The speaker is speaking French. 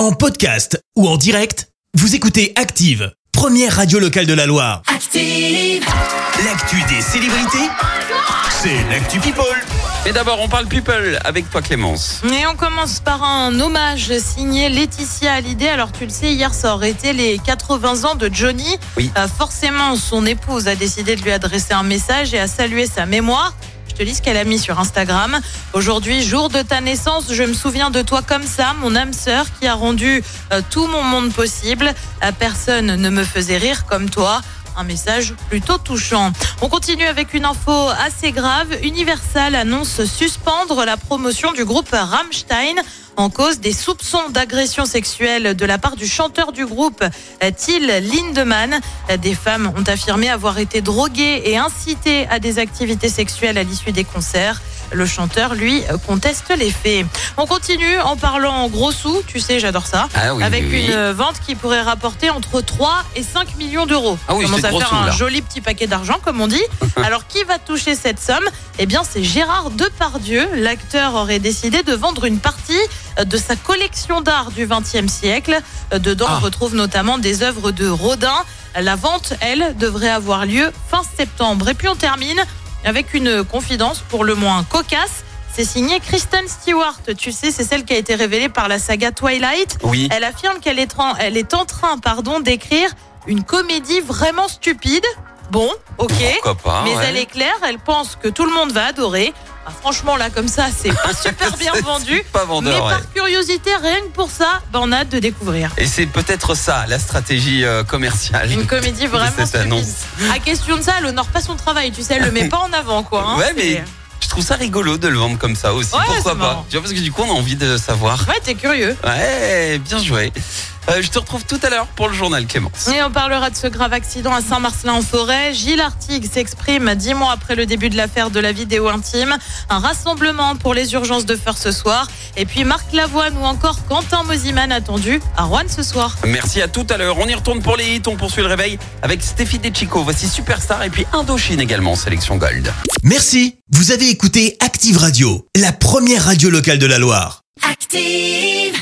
En podcast ou en direct, vous écoutez Active, première radio locale de la Loire. Active. L'actu des célébrités, c'est l'actu People. Mais d'abord, on parle people avec toi Clémence. Et on commence par un hommage signé Laetitia Hallyday. Alors tu le sais, hier ça aurait été les 80 ans de Johnny. Oui. Euh, forcément, son épouse a décidé de lui adresser un message et a salué sa mémoire. Je te lis ce qu'elle a mis sur Instagram. Aujourd'hui, jour de ta naissance, je me souviens de toi comme ça, mon âme sœur qui a rendu euh, tout mon monde possible. Personne ne me faisait rire comme toi. Un message plutôt touchant. On continue avec une info assez grave. Universal annonce suspendre la promotion du groupe Rammstein en cause des soupçons d'agression sexuelle de la part du chanteur du groupe Till Lindemann. Des femmes ont affirmé avoir été droguées et incitées à des activités sexuelles à l'issue des concerts. Le chanteur, lui, euh, conteste les faits. On continue en parlant gros sous, tu sais, j'adore ça, Ah oui, avec oui, une vente qui pourrait rapporter entre 3 et 5 millions d'euros. Ah oui, On commence à faire sous, un là. joli petit paquet d'argent, comme on dit. Alors, qui va toucher cette somme? Eh bien, c'est Gérard Depardieu. L'acteur aurait décidé de vendre une partie de sa collection d'art du XXe siècle. Dedans, Ah. on retrouve notamment des œuvres de Rodin. La vente, elle, devrait avoir lieu fin septembre. Et puis, on termine avec une confidence pour le moins cocasse. C'est signé Kristen Stewart. Tu sais, c'est celle qui a été révélée par la saga Twilight. Oui. Elle affirme qu'elle est, en- elle est en train pardon, d'écrire une comédie vraiment stupide. Bon, ok. Pourquoi pas Mais ouais. elle est claire, elle pense que tout le monde va adorer. Ah, franchement, là, comme ça, c'est pas super bien vendu. Pas Mais vendeur, ouais. par curiosité, rien que pour ça, ben, on a hâte de découvrir. Et c'est peut-être ça, la stratégie euh, commerciale. Une comédie vraiment cette stupide. annonce. À question de ça, elle honore pas son travail, tu sais, elle le met pas en avant, quoi. hein. Ouais, mais je trouve ça rigolo de le vendre comme ça aussi. Ouais, Pourquoi pas marrant. Tu vois, parce que du coup, on a envie de savoir. Ouais, t'es curieux. Ouais, bien joué. Euh, je te retrouve tout à l'heure pour le journal Clémence. Et on parlera de ce grave accident à Saint-Marcelin-en-Forêt. Gilles Artigue s'exprime dix mois après le début de l'affaire de la vidéo intime. Un rassemblement pour les urgences de faire ce soir. Et puis Marc Lavoine ou encore Quentin Mosiman attendu à Rouen ce soir. Merci à tout à l'heure. On y retourne pour les hits. On poursuit le réveil avec Stéphie Dechico. Voici Superstar et puis Indochine également en sélection Gold. Merci, vous avez écouté Active Radio, la première radio locale de la Loire. Active.